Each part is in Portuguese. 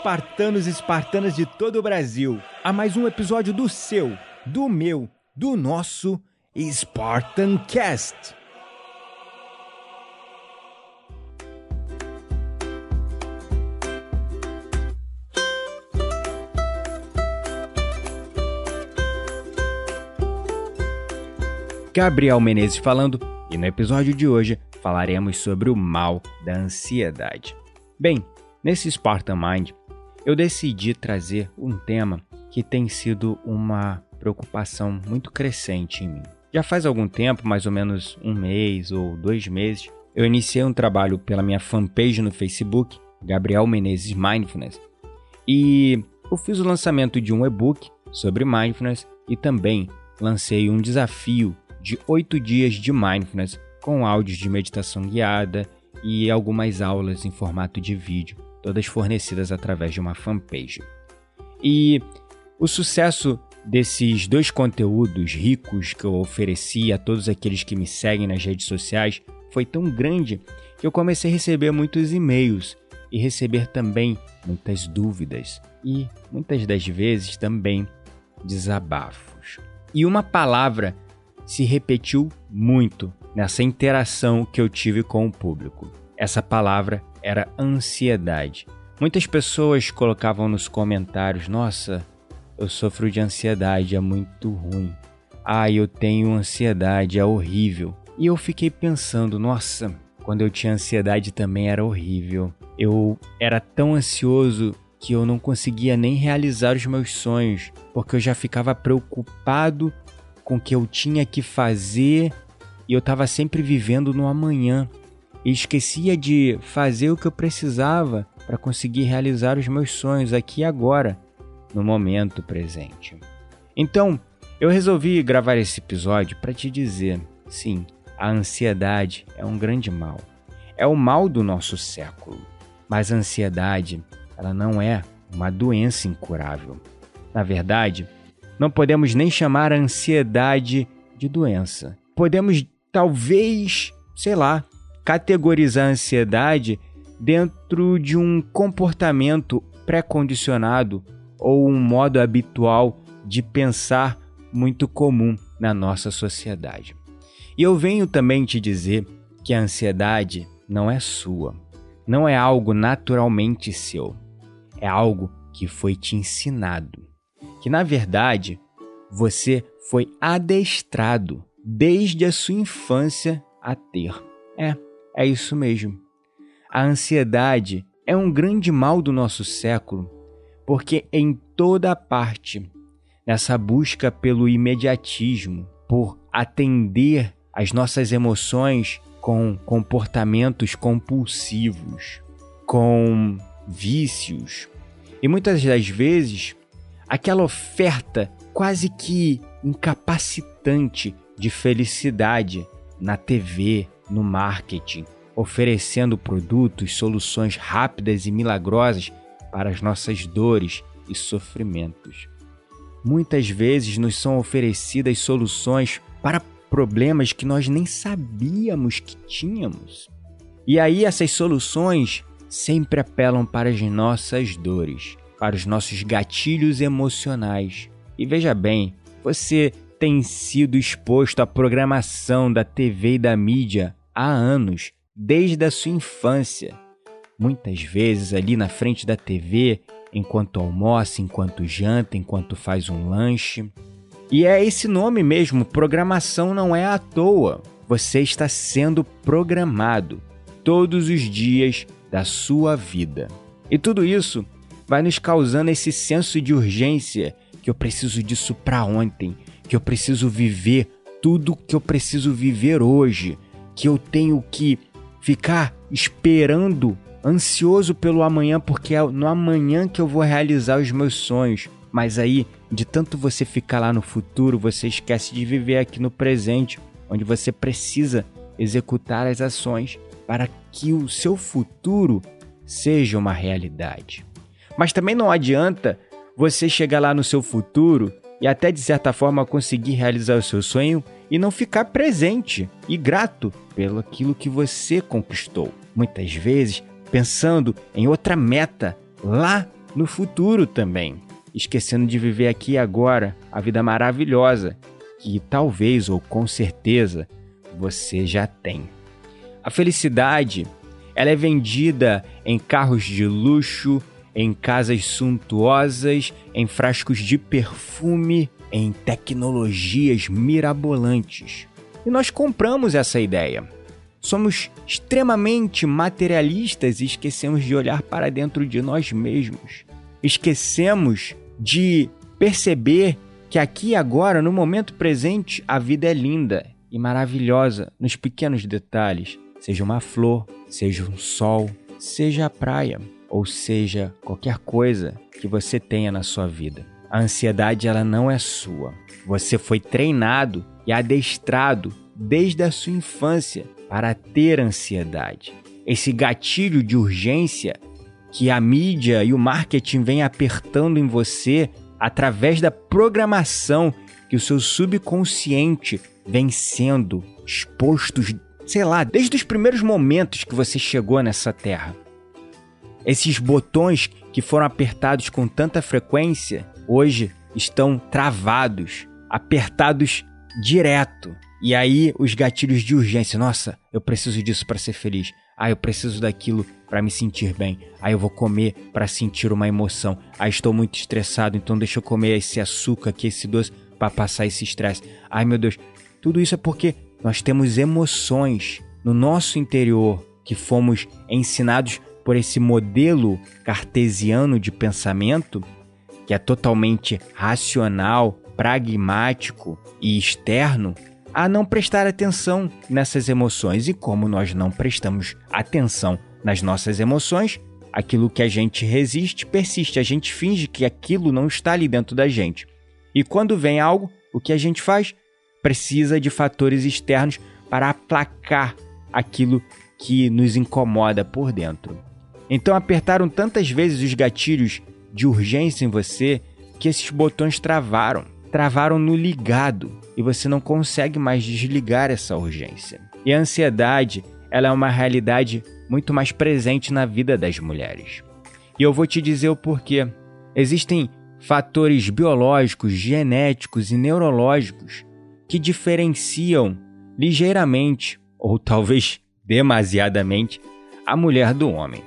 Espartanos e espartanas de todo o Brasil, a mais um episódio do seu, do meu, do nosso Spartan Cast. Gabriel Menezes falando, e no episódio de hoje falaremos sobre o mal da ansiedade. Bem, nesse Spartan Mind, eu decidi trazer um tema que tem sido uma preocupação muito crescente em mim. Já faz algum tempo, mais ou menos um mês ou dois meses, eu iniciei um trabalho pela minha fanpage no Facebook, Gabriel Menezes Mindfulness, e eu fiz o lançamento de um e-book sobre mindfulness e também lancei um desafio de oito dias de mindfulness com áudios de meditação guiada e algumas aulas em formato de vídeo, todas fornecidas através de uma fanpage. E o sucesso desses dois conteúdos ricos que eu ofereci a todos aqueles que me seguem nas redes sociais foi tão grande que eu comecei a receber muitos e-mails e receber também muitas dúvidas e muitas das vezes também desabafos. E uma palavra se repetiu muito nessa interação que eu tive com o público. Essa palavra era ansiedade. Muitas pessoas colocavam nos comentários: Nossa, eu sofro de ansiedade, é muito ruim. Ah, eu tenho ansiedade, é horrível. E eu fiquei pensando: Nossa, quando eu tinha ansiedade também era horrível. Eu era tão ansioso que eu não conseguia nem realizar os meus sonhos, porque eu já ficava preocupado com o que eu tinha que fazer e eu estava sempre vivendo no amanhã e esquecia de fazer o que eu precisava para conseguir realizar os meus sonhos aqui e agora, no momento presente. Então, eu resolvi gravar esse episódio para te dizer: sim, a ansiedade é um grande mal. É o mal do nosso século. Mas a ansiedade, ela não é uma doença incurável. Na verdade, não podemos nem chamar a ansiedade de doença. Podemos, talvez, sei lá, categorizar a ansiedade dentro de um comportamento pré-condicionado ou um modo habitual de pensar muito comum na nossa sociedade. E eu venho também te dizer que a ansiedade não é sua, não é algo naturalmente seu, é algo que foi te ensinado que na verdade você foi adestrado desde a sua infância a ter. É, é isso mesmo. A ansiedade é um grande mal do nosso século, porque em toda parte, nessa busca pelo imediatismo, por atender às nossas emoções com comportamentos compulsivos, com vícios, e muitas das vezes aquela oferta quase que incapacitante de felicidade na TV, no marketing, oferecendo produtos, soluções rápidas e milagrosas para as nossas dores e sofrimentos. Muitas vezes nos são oferecidas soluções para problemas que nós nem sabíamos que tínhamos. E aí essas soluções sempre apelam para as nossas dores, para os nossos gatilhos emocionais. E veja bem, você tem sido exposto à programação da TV e da mídia há anos, desde a sua infância. Muitas vezes ali na frente da TV, enquanto almoça, enquanto janta, enquanto faz um lanche. E é esse nome mesmo, programação não é à toa. Você está sendo programado todos os dias da sua vida. E tudo isso vai nos causando esse senso de urgência que eu preciso disso para ontem, que eu preciso viver tudo que eu preciso viver hoje, que eu tenho que ficar esperando, ansioso pelo amanhã, porque é no amanhã que eu vou realizar os meus sonhos. Mas aí, de tanto você ficar lá no futuro, você esquece de viver aqui no presente, onde você precisa executar as ações para que o seu futuro seja uma realidade. Mas também não adianta você chegar lá no seu futuro e até de certa forma conseguir realizar o seu sonho e não ficar presente e grato pelo aquilo que você conquistou. Muitas vezes pensando em outra meta lá no futuro também, esquecendo de viver aqui e agora a vida maravilhosa que talvez ou com certeza você já tem. A felicidade, ela é vendida em carros de luxo, em casas suntuosas, em frascos de perfume, em tecnologias mirabolantes. E nós compramos essa ideia. Somos extremamente materialistas e esquecemos de olhar para dentro de nós mesmos. Esquecemos de perceber que aqui agora, no momento presente, a vida é linda e maravilhosa nos pequenos detalhes, seja uma flor, seja um sol, seja a praia ou seja qualquer coisa que você tenha na sua vida. A ansiedade ela não é sua. Você foi treinado e adestrado desde a sua infância para ter ansiedade. Esse gatilho de urgência que a mídia e o marketing vem apertando em você através da programação que o seu subconsciente vem sendo exposto, sei lá, desde os primeiros momentos que você chegou nessa terra. Esses botões que foram apertados com tanta frequência hoje estão travados, apertados direto. E aí os gatilhos de urgência, nossa, eu preciso disso para ser feliz. Ah, eu preciso daquilo para me sentir bem. Ah, eu vou comer para sentir uma emoção. Ah, estou muito estressado, então deixa eu comer esse açúcar aqui, esse doce para passar esse estresse. Ai, meu Deus, tudo isso é porque nós temos emoções no nosso interior que fomos ensinados por esse modelo cartesiano de pensamento, que é totalmente racional, pragmático e externo, a não prestar atenção nessas emoções. E como nós não prestamos atenção nas nossas emoções, aquilo que a gente resiste persiste, a gente finge que aquilo não está ali dentro da gente. E quando vem algo, o que a gente faz? Precisa de fatores externos para aplacar aquilo que nos incomoda por dentro. Então apertaram tantas vezes os gatilhos de urgência em você que esses botões travaram. Travaram no ligado e você não consegue mais desligar essa urgência. E a ansiedade, ela é uma realidade muito mais presente na vida das mulheres. E eu vou te dizer o porquê. Existem fatores biológicos, genéticos e neurológicos que diferenciam ligeiramente, ou talvez demasiadamente, a mulher do homem.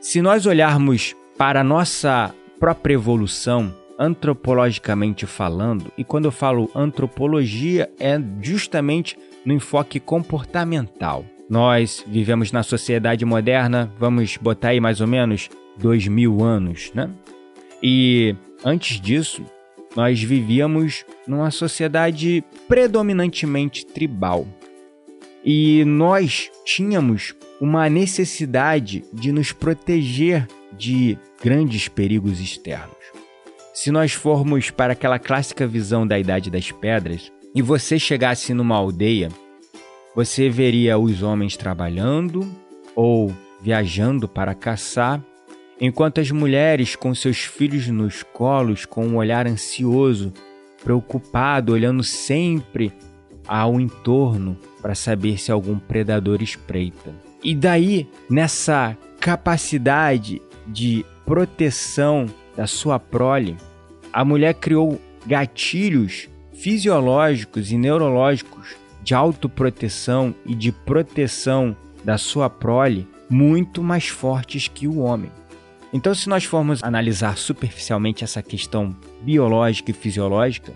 Se nós olharmos para a nossa própria evolução, antropologicamente falando, e quando eu falo antropologia, é justamente no enfoque comportamental. Nós vivemos na sociedade moderna, vamos botar aí mais ou menos dois mil anos, né? E antes disso, nós vivíamos numa sociedade predominantemente tribal. E nós tínhamos uma necessidade de nos proteger de grandes perigos externos. Se nós formos para aquela clássica visão da Idade das Pedras e você chegasse numa aldeia, você veria os homens trabalhando ou viajando para caçar, enquanto as mulheres com seus filhos nos colos, com um olhar ansioso, preocupado, olhando sempre ao entorno para saber se algum predador espreita. E daí, nessa capacidade de proteção da sua prole, a mulher criou gatilhos fisiológicos e neurológicos de autoproteção e de proteção da sua prole muito mais fortes que o homem. Então, se nós formos analisar superficialmente essa questão biológica e fisiológica,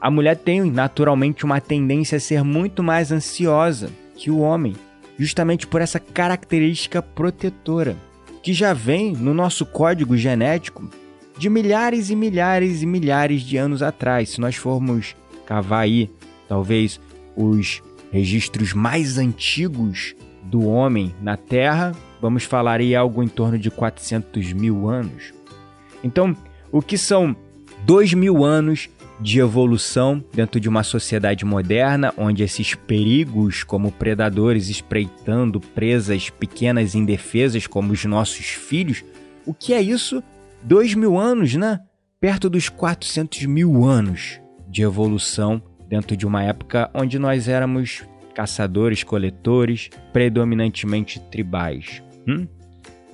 a mulher tem naturalmente uma tendência a ser muito mais ansiosa que o homem justamente por essa característica protetora, que já vem no nosso código genético de milhares e milhares e milhares de anos atrás. Se nós formos cavar aí, talvez os registros mais antigos do homem na Terra, vamos falar aí algo em torno de 400 mil anos. Então, o que são dois mil anos de evolução dentro de uma sociedade moderna, onde esses perigos, como predadores espreitando presas pequenas indefesas, como os nossos filhos, o que é isso? Dois mil anos, né? Perto dos 400 mil anos de evolução dentro de uma época onde nós éramos caçadores, coletores, predominantemente tribais. Hum?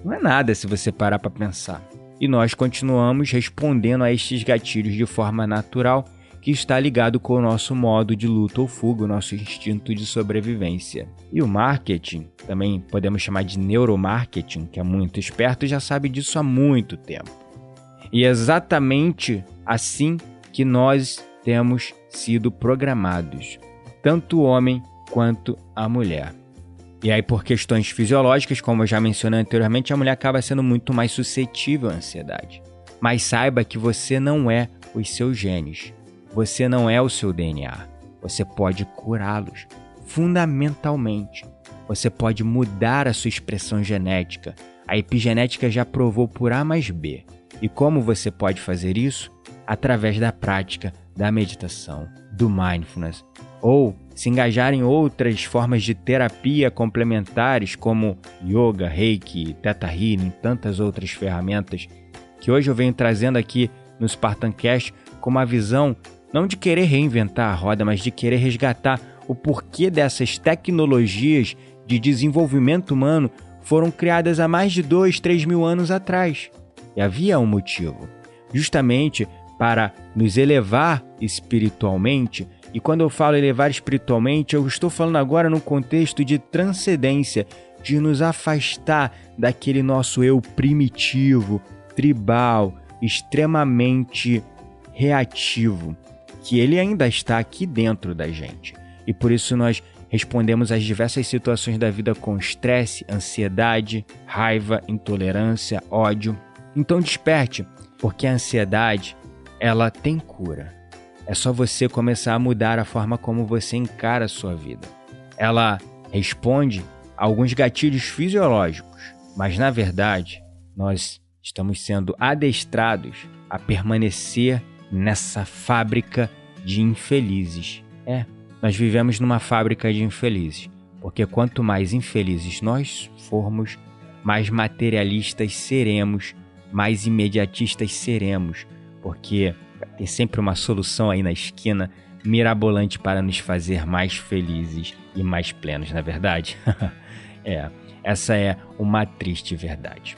Não é nada se você parar para pensar. E nós continuamos respondendo a estes gatilhos de forma natural, que está ligado com o nosso modo de luta ou fuga, o nosso instinto de sobrevivência. E o marketing, também podemos chamar de neuromarketing, que é muito esperto, já sabe disso há muito tempo. E é exatamente assim que nós temos sido programados, tanto o homem quanto a mulher. E aí, por questões fisiológicas, como eu já mencionei anteriormente, a mulher acaba sendo muito mais suscetível à ansiedade. Mas saiba que você não é os seus genes. Você não é o seu DNA. Você pode curá-los. Fundamentalmente, você pode mudar a sua expressão genética. A epigenética já provou por A mais B. E como você pode fazer isso? Através da prática da meditação, do mindfulness, ou se engajar em outras formas de terapia complementares como yoga, reiki, teta healing, tantas outras ferramentas que hoje eu venho trazendo aqui no Spartancast com uma visão não de querer reinventar a roda, mas de querer resgatar o porquê dessas tecnologias de desenvolvimento humano foram criadas há mais de dois, três mil anos atrás. E havia um motivo, justamente para nos elevar espiritualmente e quando eu falo elevar espiritualmente, eu estou falando agora no contexto de transcendência, de nos afastar daquele nosso eu primitivo, tribal, extremamente reativo, que ele ainda está aqui dentro da gente. E por isso nós respondemos às diversas situações da vida com estresse, ansiedade, raiva, intolerância, ódio. Então desperte, porque a ansiedade, ela tem cura. É só você começar a mudar a forma como você encara a sua vida. Ela responde a alguns gatilhos fisiológicos, mas na verdade, nós estamos sendo adestrados a permanecer nessa fábrica de infelizes. É, nós vivemos numa fábrica de infelizes, porque quanto mais infelizes nós formos, mais materialistas seremos, mais imediatistas seremos, porque tem sempre uma solução aí na esquina mirabolante para nos fazer mais felizes e mais plenos, na é verdade? é, essa é uma triste verdade.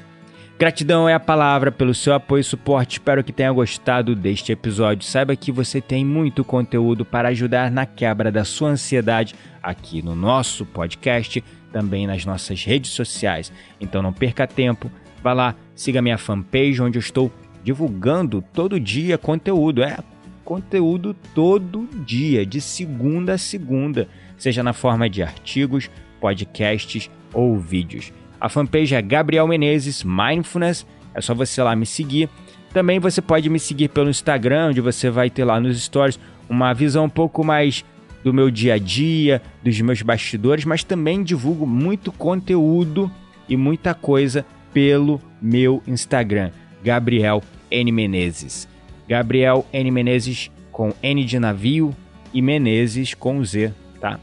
Gratidão é a palavra pelo seu apoio e suporte. Espero que tenha gostado deste episódio. Saiba que você tem muito conteúdo para ajudar na quebra da sua ansiedade aqui no nosso podcast, também nas nossas redes sociais. Então não perca tempo, vá lá, siga minha fanpage onde eu estou divulgando todo dia conteúdo. É conteúdo todo dia, de segunda a segunda, seja na forma de artigos, podcasts ou vídeos. A fanpage é Gabriel Menezes Mindfulness, é só você lá me seguir. Também você pode me seguir pelo Instagram, onde você vai ter lá nos stories uma visão um pouco mais do meu dia a dia, dos meus bastidores, mas também divulgo muito conteúdo e muita coisa pelo meu Instagram, Gabriel N Menezes. Gabriel N Menezes com N de navio e Menezes com Z, tá?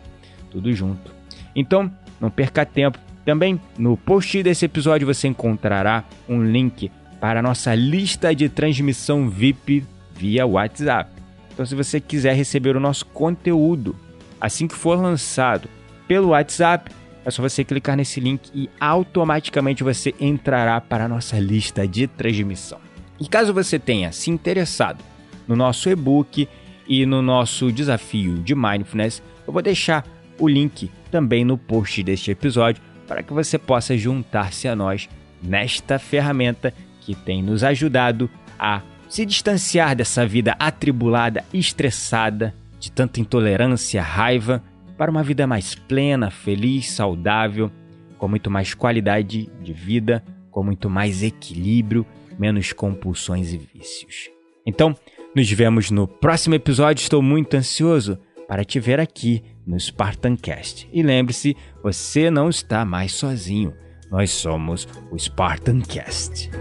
Tudo junto. Então, não perca tempo. Também no post desse episódio você encontrará um link para a nossa lista de transmissão VIP via WhatsApp. Então, se você quiser receber o nosso conteúdo assim que for lançado pelo WhatsApp, é só você clicar nesse link e automaticamente você entrará para a nossa lista de transmissão. E caso você tenha se interessado no nosso e-book e no nosso desafio de mindfulness, eu vou deixar o link também no post deste episódio para que você possa juntar-se a nós nesta ferramenta que tem nos ajudado a se distanciar dessa vida atribulada, estressada, de tanta intolerância, raiva, para uma vida mais plena, feliz, saudável, com muito mais qualidade de vida, com muito mais equilíbrio menos compulsões e vícios. Então, Nos vemos no próximo episódio. Estou muito ansioso para te ver aqui no Spartancast. E lembre-se, você não está mais sozinho. Nós somos o Spartancast.